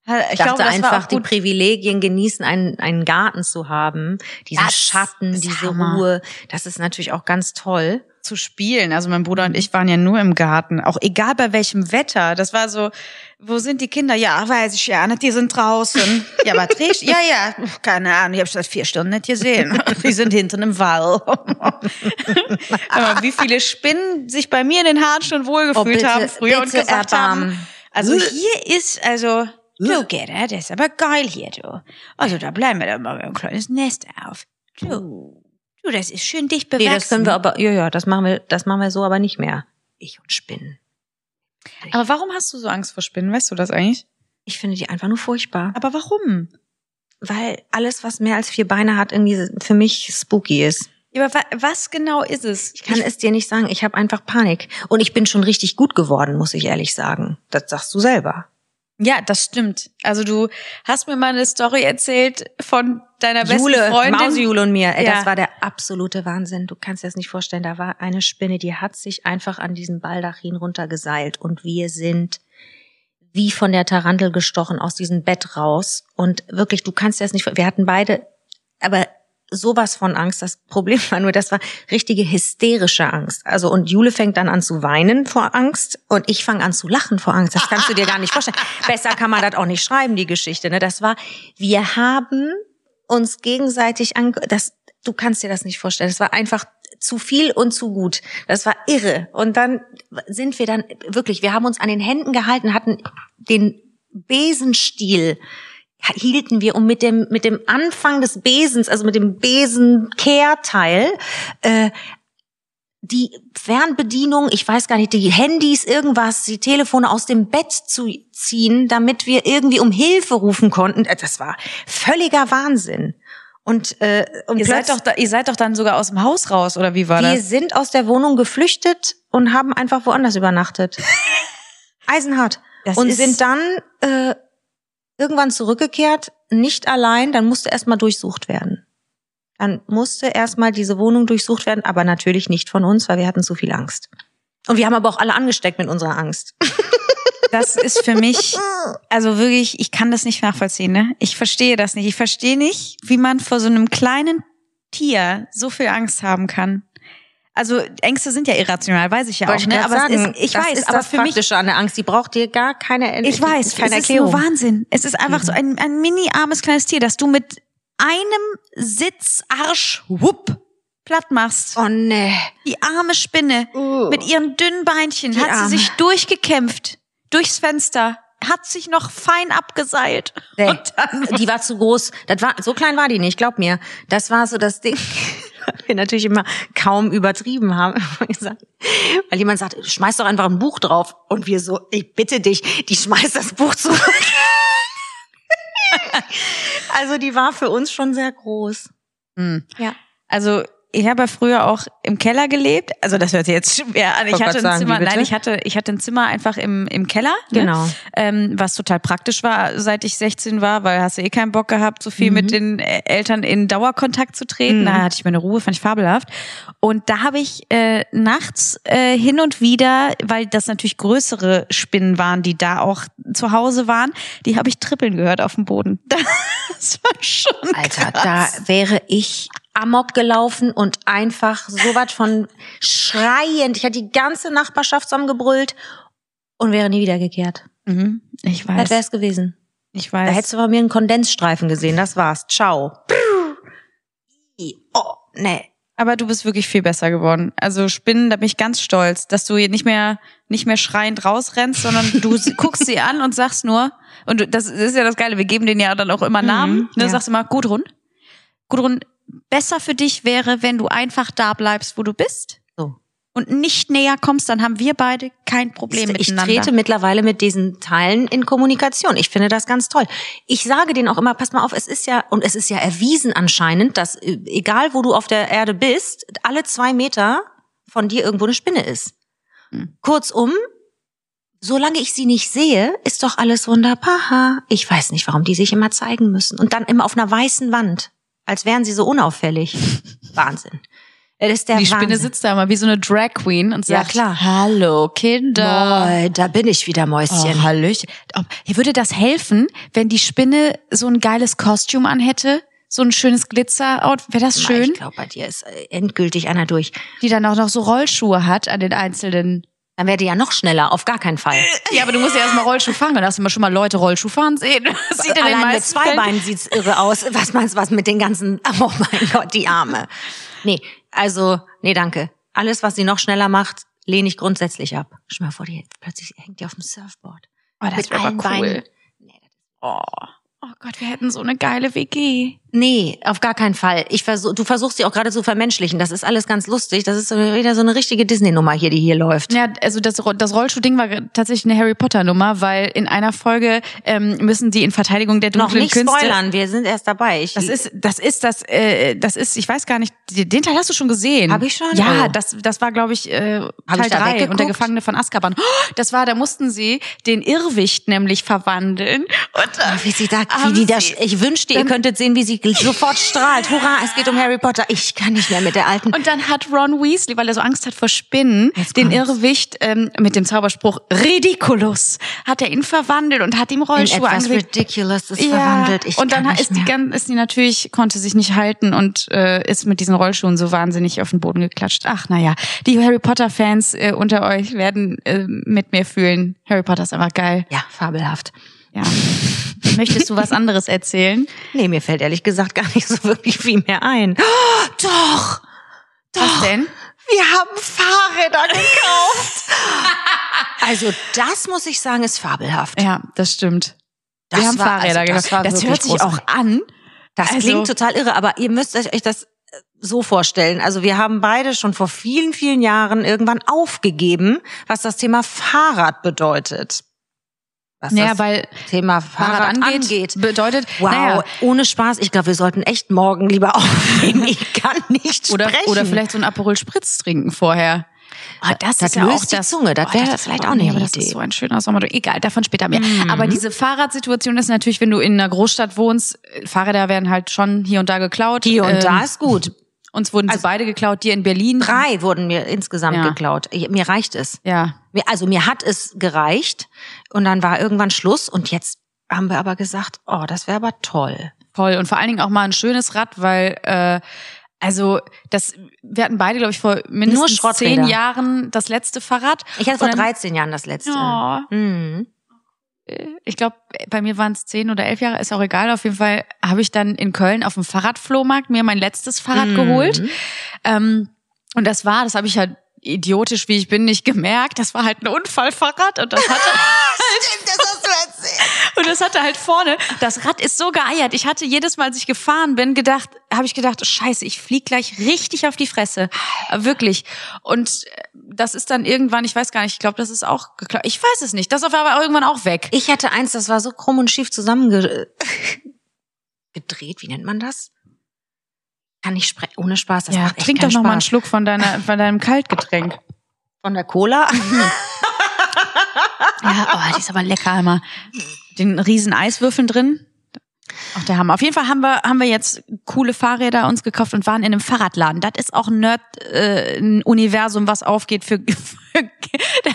Ich Ich dachte glaube, das war einfach, die. Privilegien genießen, einen, einen Garten zu haben. Diesen Das Schatten, diese Hammer. Ruhe. Das ist natürlich auch ganz toll. Zu spielen. Also mein Bruder und ich waren ja nur im Garten, auch egal bei welchem Wetter. Das war so, wo sind die Kinder? Ja, weiß ich ja nicht, die sind draußen. Ja, aber Trish, ja, ja, keine Ahnung, ich habe seit vier Stunden nicht gesehen. Die sind hinten im Wall. aber wie viele Spinnen sich bei mir in den Haaren schon wohlgefühlt Oh, bitte, haben früher und gesagt erbarmen. haben, also hier ist, also, du Gerda, das ist aber geil hier, du. Also da bleiben wir dann mal ein kleines Nest auf. Du, du, das ist schön dicht bewachsen. Nee, das können wir aber, ja, ja, das machen wir, das machen wir so aber nicht mehr. Ich und Spinnen. Aber warum hast du so Angst vor Spinnen? Weißt du das eigentlich? Ich finde die einfach nur furchtbar. Aber warum? Weil alles, was mehr als vier Beine hat, irgendwie für mich spooky ist. Ja, aber wa was genau ist es? Ich kann es dir nicht sagen. Ich habe einfach Panik. Und ich bin schon richtig gut geworden, muss ich ehrlich sagen. Das sagst du selber. Ja, das stimmt. Also du hast mir mal eine Story erzählt von deiner besten Jule, Freundin. Mausjule und mir. Ey, Ja. Das war der absolute Wahnsinn. Du kannst dir das nicht vorstellen. Da war eine Spinne, die hat sich einfach an diesen Baldachin runtergeseilt. Und wir sind wie von der Tarantel gestochen aus diesem Bett raus. Und wirklich, du kannst dir das nicht vor- Wir hatten beide, aber sowas von Angst. Das Problem war nur, das war richtige hysterische Angst. Also und Jule fängt dann an zu weinen vor Angst und ich fange an zu lachen vor Angst. Das kannst du dir gar nicht vorstellen. Besser kann man das auch nicht schreiben, die Geschichte. Ne? Das war, wir haben uns gegenseitig an, das, du kannst dir das nicht vorstellen. Das war einfach zu viel und zu gut. Das war irre. Und dann sind wir dann wirklich, wir haben uns an den Händen gehalten, hatten den Besenstiel hielten wir um mit dem mit dem Anfang des Besens, also mit dem Besenkehrteil, äh, die Fernbedienung, ich weiß gar nicht, die Handys, irgendwas, die Telefone aus dem Bett zu ziehen, damit wir irgendwie um Hilfe rufen konnten. Äh, Das war völliger Wahnsinn. Und, äh, und Ihr seid, doch da, ihr seid doch dann sogar aus dem Haus raus, oder wie war wir das? sind aus der Wohnung geflüchtet und haben einfach woanders übernachtet. Eisenhart. Das und sind dann äh, irgendwann zurückgekehrt, nicht allein, dann musste erstmal durchsucht werden. Dann musste erstmal diese Wohnung durchsucht werden, aber natürlich nicht von uns, weil wir hatten zu viel Angst. Und wir haben aber auch alle angesteckt mit unserer Angst. Das ist für mich, also wirklich, ich kann das nicht nachvollziehen, ne? Ich verstehe das nicht. Ich verstehe nicht, wie man vor so einem kleinen Tier so viel Angst haben kann. Also Ängste sind ja irrational, weiß ich ja Wollte auch, ne? grad Aber sagen, es ist, ich das weiß, ist aber das für mich Praktische an der Angst. Die braucht dir gar keine Ich weiß, keine es ist nur Wahnsinn. Es ist einfach so ein, ein mini armes kleines Tier, das du mit einem Sitzarsch wupp platt machst. Oh nee. Die arme Spinne Uh. mit ihren dünnen Beinchen Die hat Arme. sie sich durchgekämpft durchs Fenster, hat sich noch fein abgeseilt. Nee, die war zu groß. Das war, so klein war die nicht, glaub mir. Das war so das Ding, wir natürlich immer kaum übertrieben haben. Weil jemand sagt, schmeiß doch einfach ein Buch drauf. Und wir so, ich bitte dich, die schmeißt das Buch zurück. also die war für uns schon sehr groß. Hm. Ja. Also ich habe ja früher auch im Keller gelebt. Also das hört sich jetzt schwer an. Ich hatte ein sagen, Zimmer, nein, ich hatte, ich hatte ein Zimmer einfach im, im Keller. Ne? Genau. Ähm, was total praktisch war, seit ich 16 war, weil hast du eh keinen Bock gehabt, so viel mit den äh, Eltern in Dauerkontakt zu treten. Mhm. Da hatte ich meine Ruhe, fand ich fabelhaft. Und da habe ich äh, nachts äh, hin und wieder, weil das natürlich größere Spinnen waren, die da auch zu Hause waren, die habe ich trippeln gehört auf dem Boden. Das war schon Alter, krass. da wäre ich amok gelaufen und einfach so was von schreiend. Ich hatte die ganze Nachbarschaft zusammengebrüllt und wäre nie wiedergekehrt. Mhm, ich Das weiß. wäre es gewesen. Ich Da weiß. hättest du von mir einen Kondensstreifen gesehen. Das war's. Ciao. Oh, nee. Aber du bist wirklich viel besser geworden. Also Spinnen, da bin ich ganz stolz, dass du hier nicht mehr nicht mehr schreiend rausrennst, sondern du guckst sie an und sagst nur und du, das ist ja das Geile, wir geben denen ja dann auch immer Namen, Mhm, ne, ja. sagst immer Gudrun. Gudrun, besser für dich wäre, wenn du einfach da bleibst, wo du bist So. und nicht näher kommst, dann haben wir beide kein Problem Ich miteinander. trete mittlerweile mit diesen Teilen in Kommunikation. Ich finde das ganz toll. Ich sage denen auch immer, pass mal auf, es ist ja, und es ist ja erwiesen anscheinend, dass äh, egal wo du auf der Erde bist, alle zwei Meter von dir irgendwo eine Spinne ist. Hm. Kurzum, solange ich sie nicht sehe, ist doch alles wunderbar. Ich weiß nicht, warum die sich immer zeigen müssen. Und dann immer auf einer weißen Wand, als wären sie so unauffällig. Wahnsinn. Das ist der die Spinne Wahnsinn. sitzt da immer wie so eine Drag Queen und Ja, sagt, klar. hallo Kinder. Boah, da bin ich wieder, Mäuschen. Oh, Hallöchen. Würde das helfen, wenn die Spinne so ein geiles Kostüm anhätte? So ein schönes Glitzer-Outfit. Wäre das schön? Ich glaube, bei dir ist äh, endgültig einer durch. Die dann auch noch so Rollschuhe hat an den einzelnen. Dann wäre die ja noch schneller, auf gar keinen Fall. Ja, aber du musst ja erstmal Rollschuh fahren. Dann hast du mal schon mal Leute Rollschuh fahren sehen. Das sieht in den Allein mit zwei Fällen- Beinen sieht's irre aus. Was meinst du, was mit den ganzen, oh mein Gott, die Arme. Nee, also, nee, danke. Alles, was sie noch schneller macht, lehne ich grundsätzlich ab. Schau mal vor, die plötzlich hängt die auf dem Surfboard. Oh, das wäre cool. Beinen. Oh. oh Gott, wir hätten so eine geile WG. Nee, auf gar keinen Fall. Ich versuch, du versuchst sie auch gerade zu vermenschlichen. Das ist alles ganz lustig. Das ist wieder so eine richtige Disney-Nummer hier, die hier läuft. Ja, also das, das Rollschuh-Ding war tatsächlich eine Harry Potter-Nummer, weil in einer Folge ähm, müssen die in Verteidigung der Noch dunklen nicht Künste. spoilern, wir sind erst dabei. Ich, Das ist, das ist das, äh, das ist, ich weiß gar nicht, den Teil hast du schon gesehen. Hab ich schon? Ja, Oh. das, das war, glaube ich, äh, Hab Teil ich da drei weggeguckt? und der Gefangene von Azkaban. Oh, das war, da mussten sie den Irrwicht nämlich verwandeln. Und, äh, Wie sie da, wie die da, ich wünschte, ihr könntet sehen, wie sie sofort strahlt. Hurra, es geht um Harry Potter. Ich kann nicht mehr mit der alten. und dann hat Ron Weasley, weil er so Angst hat vor Spinnen, den. Irrwicht ähm, mit dem Zauberspruch Ridiculous, hat er ihn verwandelt und hat ihm in Rollschuhe etwas angelegt. Ridiculous ist verwandelt. Ich und dann ist die, mehr. ist die natürlich, konnte sich nicht halten und äh, ist mit diesen Rollschuhen so wahnsinnig auf den Boden geklatscht. Ach naja, die Harry Potter-Fans äh, unter euch werden äh, mit mir fühlen. Harry Potter ist einfach geil. Ja, fabelhaft. Ja. Möchtest du was anderes erzählen? Nee, mir fällt ehrlich gesagt gar nicht so wirklich viel mehr ein. Oh, doch! Was denn? Wir haben Fahrräder gekauft. also, das muss ich sagen, ist fabelhaft. Ja, das stimmt. Das Wir haben war- Fahrräder also, das gekauft. Das, wirklich hört sich auch großartig. an. Das Also- klingt total irre, aber ihr müsst euch das äh, so vorstellen. Also wir haben beide schon vor vielen, vielen Jahren irgendwann aufgegeben, was das Thema Fahrrad bedeutet. Was Naja, das weil Thema Fahrrad, angeht. bedeutet, Wow, naja, ohne Spaß. Ich glaube, wir sollten echt morgen lieber aufnehmen. Ich kann nicht oder, sprechen. oder vielleicht so ein Aperol Spritz trinken vorher. Ah, das, das ist ja auch die das, Zunge. Das Oh, wäre ist vielleicht auch nee, aber Das ist so ein schöner Sommer. Egal, davon später mehr. Mhm. Aber diese Fahrradsituation ist natürlich, wenn du in einer Großstadt wohnst, äh, Fahrräder werden halt schon hier und da geklaut. Hier und Ähm, da ist gut. Uns wurden sie beide geklaut. Dir in Berlin. Drei wurden mir insgesamt Ja. geklaut. Mir reicht es. Ja. Also mir hat es gereicht und dann war irgendwann Schluss und jetzt haben wir aber gesagt, oh, das wäre aber toll. Voll. Und vor allen Dingen auch mal ein schönes Rad, weil äh, also das, wir hatten beide, glaube ich, vor mindestens zehn Jahren das letzte Fahrrad. Ich hatte vor dann- 13 Jahren das letzte. Ja. Mhm. Ich glaube, bei mir waren es zehn oder elf Jahre, ist auch egal. Auf jeden Fall habe ich dann in Köln auf dem Fahrradflohmarkt mir mein letztes Fahrrad Mhm. geholt. Ähm, und das war, das habe ich halt idiotisch, wie ich bin, nicht gemerkt. Das war halt ein Unfallfahrrad und das hatte Das hast du erzählt. und das hatte halt vorne. Das Rad ist so geeiert. Ich hatte jedes Mal, als ich gefahren bin, gedacht, habe ich gedacht, Scheiße, ich flieg gleich richtig auf die Fresse, wirklich. Und äh, das ist dann irgendwann, ich weiß gar nicht, ich glaube, das ist auch geklaut. Ich weiß es nicht. Das ist aber irgendwann auch weg. Ich hatte eins, das war so krumm und schief zusammengedreht. Wie nennt man das? Kann ich sprechen. Ohne Spaß. Das ja, macht trink doch noch mal einen. Schluck von deiner, von deinem Kaltgetränk. Von der Cola? Ja, oh, die ist aber lecker immer. Den riesen Eiswürfeln drin. Auch der Hammer. Auf jeden Fall haben wir, haben wir jetzt coole Fahrräder uns gekauft und waren in einem Fahrradladen. Das ist auch ein Nerd, äh, ein Universum, was aufgeht für, für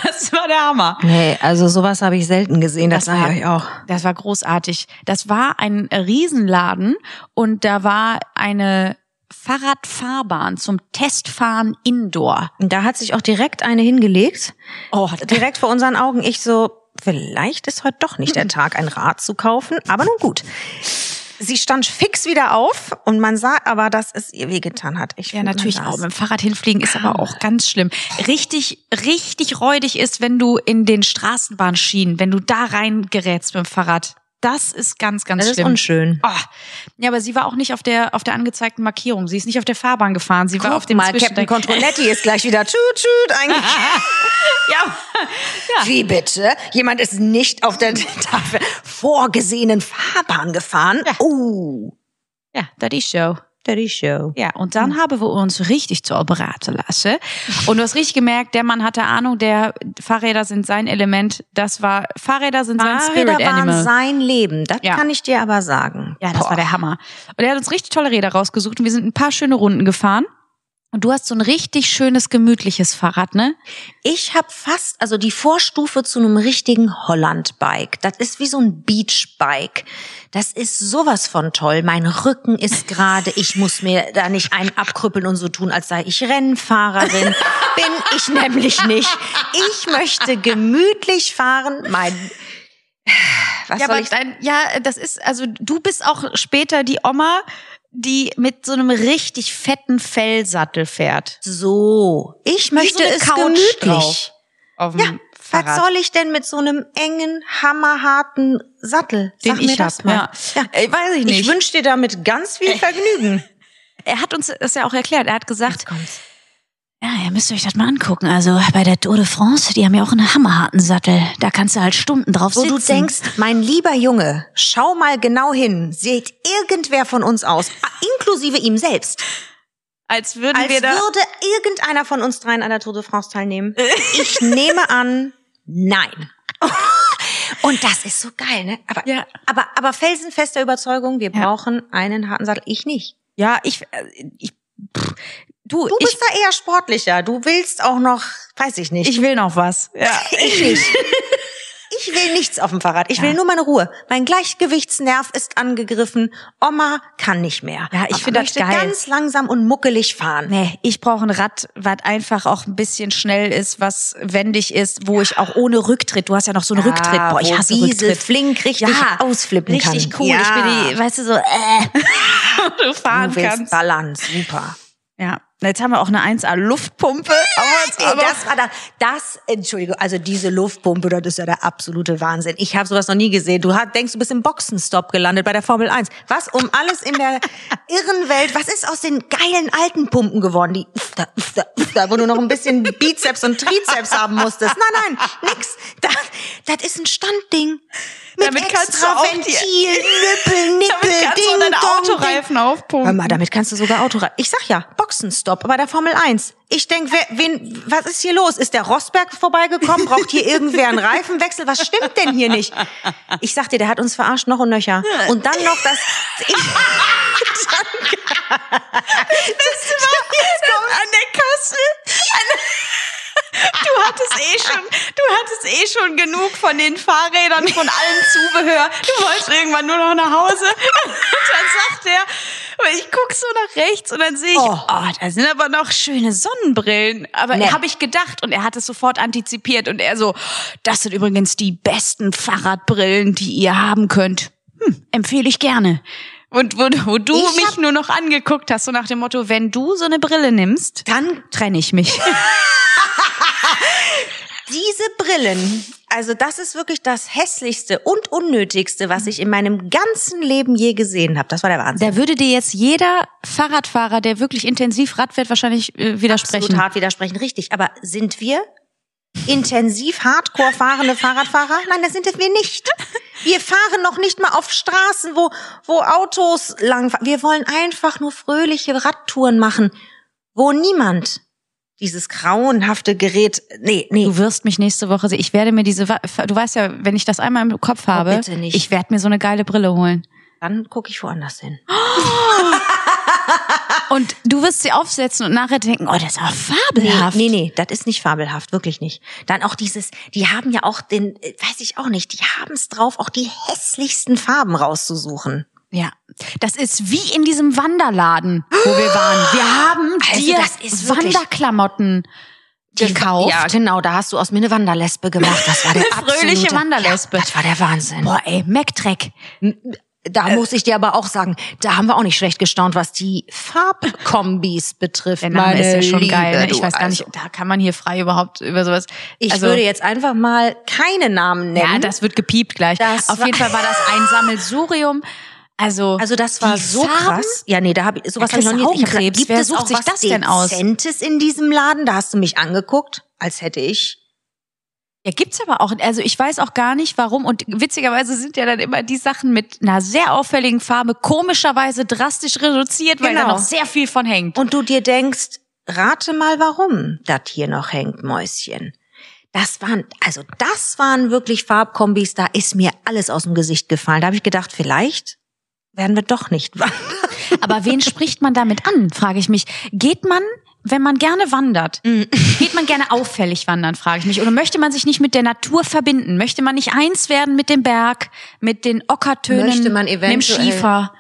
das war der Hammer. nee, also sowas habe ich selten gesehen. Das, Das war- ich euch auch. Das war großartig. Das war ein Riesenladen und da war eine Fahrradfahrbahn zum Testfahren Indoor. Und da hat sich auch direkt eine hingelegt. Oh, Direkt vor unseren Augen. Ich so, vielleicht ist heute doch nicht der Tag, ein Rad zu kaufen. Aber nun gut. Sie stand fix wieder auf und man sah aber, dass es ihr wehgetan hat. Ich Ja, natürlich auch. Mit dem Fahrrad hinfliegen ist aber auch ganz schlimm. Richtig, richtig räudig ist, wenn du in den Straßenbahnschienen, wenn du da reingerätst mit dem Fahrrad. Das ist ganz, ganz Das ist schlimm. unschön. Oh. Ja, aber sie war auch nicht auf der, auf der angezeigten Markierung. Sie ist nicht auf der Fahrbahn gefahren. Sie war Guck auf dem mal, Captain. Controletti ist gleich wieder tschut, tschut, eigentlich. Ja, Wie bitte? Jemand ist nicht auf der dafür vorgesehenen Fahrbahn gefahren? Uh, ja, das ist so. Daddy Show. Ja, und dann haben wir uns richtig zu beraten lassen. Und du hast richtig gemerkt, der Mann hatte Ahnung, der Fahrräder sind sein Element. Das war, Fahrräder sind sein Fahrräder Spirit waren Animal. sein Leben. Das Ja. kann ich dir aber sagen. Ja, das Boah. war der Hammer. Und er hat uns richtig tolle Räder rausgesucht und wir sind ein paar schöne Runden gefahren. Und du hast so ein richtig schönes, gemütliches Fahrrad, ne? Ich habe fast, also die Vorstufe zu einem richtigen Holland-Bike. Das ist wie so ein Beach-Bike. Das ist sowas von toll. Mein Rücken ist gerade, ich muss mir da nicht einen abkrüppeln und so tun, als sei ich Rennfahrerin. Bin ich nämlich nicht. Ich möchte gemütlich fahren. Mein, was ja, soll aber ich dein, ja, das ist, also du bist auch später die Oma, die mit so einem richtig fetten Fellsattel fährt. so? Ich möchte eine es Couch gemütlich. drauf. Auf dem Ja, Fahrrad. was soll ich denn mit so einem engen, hammerharten Sattel? Den Sag mir ich das hab, mal. ja. Äh, weiß ich nicht. Ich wünsche dir damit ganz viel Vergnügen. er hat uns das ja auch erklärt. Er hat gesagt. Ja, ihr müsst euch das mal angucken. Also bei der Tour de France, die haben ja auch einen hammerharten Sattel. Da kannst du halt Stunden drauf Wo sitzen. du denkst, mein lieber Junge, schau mal genau hin. Sieht irgendwer von uns aus, inklusive ihm selbst, als würden als wir da. würde irgendeiner von uns dreien an der Tour de France teilnehmen? Ich nehme an, nein. Und das ist so geil, ne? Aber, Ja. aber, aber felsenfester Überzeugung, wir Ja. brauchen einen harten Sattel. Ich nicht. Ja, ich, äh, ich pff, du, Du ich, bist da eher sportlicher. Du willst auch noch, weiß ich nicht. ich will noch was. Ja. Ich nicht. Ich will nichts auf dem Fahrrad. Ich will nur meine Ruhe. Mein Gleichgewichtsnerv ist angegriffen. Oma kann nicht mehr. Ja, ich Oma find das geil. ganz langsam und muckelig fahren. Nee, ich brauche ein Rad, was einfach auch ein bisschen schnell ist, was wendig ist, wo ich auch ohne Rücktritt, du hast ja noch so einen Rücktritt, boah, ich hasse Wiesel Rücktritt. flink richtig ausflippen kann. Richtig cool. Ja. Ich bin die, weißt du, so, äh, du fahren Du willst kannst. Balance, super. Ja. Jetzt haben wir auch eine 1A Luftpumpe. Aber Ey, aber- das war da, das, Entschuldigung, also diese Luftpumpe, das ist ja der absolute Wahnsinn. Ich habe sowas noch nie gesehen. Du denkst, du bist im Boxenstopp gelandet bei der Formel 1. Was um alles in der irren Welt, was ist aus den geilen alten Pumpen geworden? Die da, da, da, wo du noch ein bisschen Bizeps und Trizeps haben musstest. Nein, nein, nix. Das, das ist ein Standding. Mit Damit kannst extra du auch Ventil, die- Nippel, Nippel, Damit kannst Ding, du deine Autoreifen Ding. Hör aufpumpen. mal, damit kannst du sogar Autoreifen. Ich sag ja, Boxenstopp bei der Formel 1. Ich denk, wer, wen, was ist hier los? Ist der Rosberg vorbeigekommen? Braucht hier irgendwer einen Reifenwechsel? Was stimmt denn hier nicht? Ich sag dir, der hat uns verarscht noch und nöcher. Und dann noch das. Ich, an der Kasse. Du hattest eh schon, du hattest eh schon genug von den Fahrrädern, von allem Zubehör. Du wolltest irgendwann nur noch nach Hause. Und dann sagt er, und ich guck so nach rechts und dann sehe ich, oh. Oh. da sind aber noch schöne Sonnenbrillen. Aber Nee. habe ich gedacht und er hat es sofort antizipiert und er so, das sind übrigens die besten Fahrradbrillen, die ihr haben könnt. Hm, empfehle ich gerne. Und wo, wo du Ich mich nur noch angeguckt hast, so nach dem Motto, wenn du so eine Brille nimmst, dann trenne ich mich. diese Brillen, also das ist wirklich das hässlichste und unnötigste, was ich in meinem ganzen Leben je gesehen habe. Das war der Wahnsinn. Da würde dir jetzt jeder Fahrradfahrer, der wirklich intensiv Rad fährt, wahrscheinlich äh, widersprechen. Absolut hart widersprechen, richtig. Aber sind wir intensiv hardcore fahrende Fahrradfahrer? Nein, das sind wir nicht. Wir fahren noch nicht mal auf Straßen, wo, wo Autos langfahren. Wir wollen einfach nur fröhliche Radtouren machen, wo niemand dieses grauenhafte Gerät, nee, nee, Du wirst mich nächste Woche sehen. Ich werde mir diese, du weißt ja, wenn ich das einmal im Kopf habe, Oh, bitte nicht. ich werde mir so eine geile Brille holen. dann gucke ich woanders hin. Und du wirst sie aufsetzen und nachher denken, oh, das ist aber fabelhaft. Nee, nee, das ist nicht fabelhaft, wirklich nicht. Dann auch dieses, die haben ja auch den, äh, weiß ich auch nicht, die haben es drauf, auch die hässlichsten Farben rauszusuchen. Ja, das ist wie in diesem Wanderladen, wo wir waren. Wir haben Also, dir Wanderklamotten gekauft. Ja, genau, da hast du aus mir eine Wanderlesbe gemacht. Das war der Eine fröhliche absolute- Wanderlesbe. Ja, das war der Wahnsinn. Boah, ey, Mac-Track. Da muss ich dir aber auch sagen, da haben wir auch nicht schlecht gestaunt, was die Farbkombis betrifft. Der Name meine ist ja schon Liebe, geil. Ne? Ich weiß gar nicht, Also, da kann man hier frei überhaupt über sowas. Ich also, würde jetzt einfach mal keine Namen nennen. Ja, das wird gepiept gleich. Das Auf jeden Fall war das ein Sammelsurium. Also, Also das war so Farben? krass. Ja, nee, da habe ich sowas Da habe ich noch nie. Ich hab gibt Wer es sucht auch sich was das denn aus? Dezentes in diesem Laden? Da hast du mich angeguckt, als hätte ich. Ja, gibt's aber auch. Also ich weiß auch gar nicht, warum. Und witzigerweise sind ja dann immer die Sachen mit einer sehr auffälligen Farbe komischerweise drastisch reduziert, weil da Genau. noch sehr viel von hängt. Und du dir denkst, rate mal, warum das hier noch hängt, Mäuschen. Das waren, also das waren wirklich Farbkombis, da ist mir alles aus dem Gesicht gefallen. Da habe ich gedacht, vielleicht werden wir doch nicht wandern. Aber wen spricht man damit an, frage ich mich. Geht man, wenn man gerne wandert, Mhm. geht man gerne auffällig wandern, frage ich mich. Oder möchte man sich nicht mit der Natur verbinden? Möchte man nicht eins werden mit dem Berg, mit den Ockertönen, Möchte man mit dem Schiefer?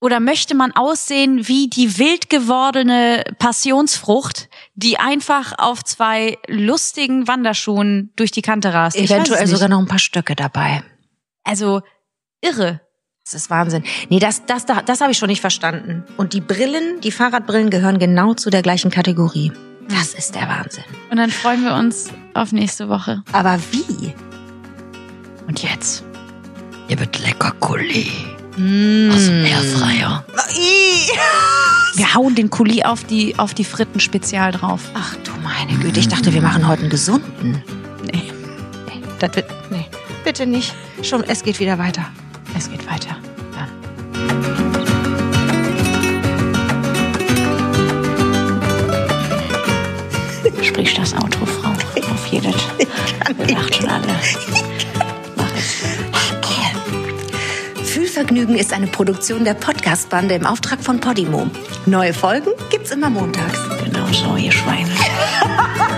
Oder möchte man aussehen wie die wild gewordene Passionsfrucht, die einfach auf zwei lustigen Wanderschuhen durch die Kante rast? Eventuell sogar noch ein paar Stöcke dabei. Also irre. Das ist Wahnsinn. Nee, das, das, das, das habe ich schon nicht verstanden. Und die Brillen, die Fahrradbrillen gehören genau zu der gleichen Kategorie. Das ist der Wahnsinn. Und dann freuen wir uns auf nächste Woche. Aber wie? Und jetzt? Hier wird lecker Kuli Mm. aus dem Airfryer. Wir hauen den Kuli auf die, auf die Fritten spezial drauf. Ach du meine Güte, ich dachte, wir machen heute einen gesunden. Nee, Nee, das wird, nee, bitte nicht. Schon, es geht wieder weiter. Es geht weiter. Dann. Sprich das Auto, Frau. Auf jedes. Wir lacht schon alle. Mach es. Fühlvergnügen ist eine Produktion der Podcast-Bande im Auftrag von Podimo. Neue Folgen gibt's immer montags. Genau so, ihr Schweine.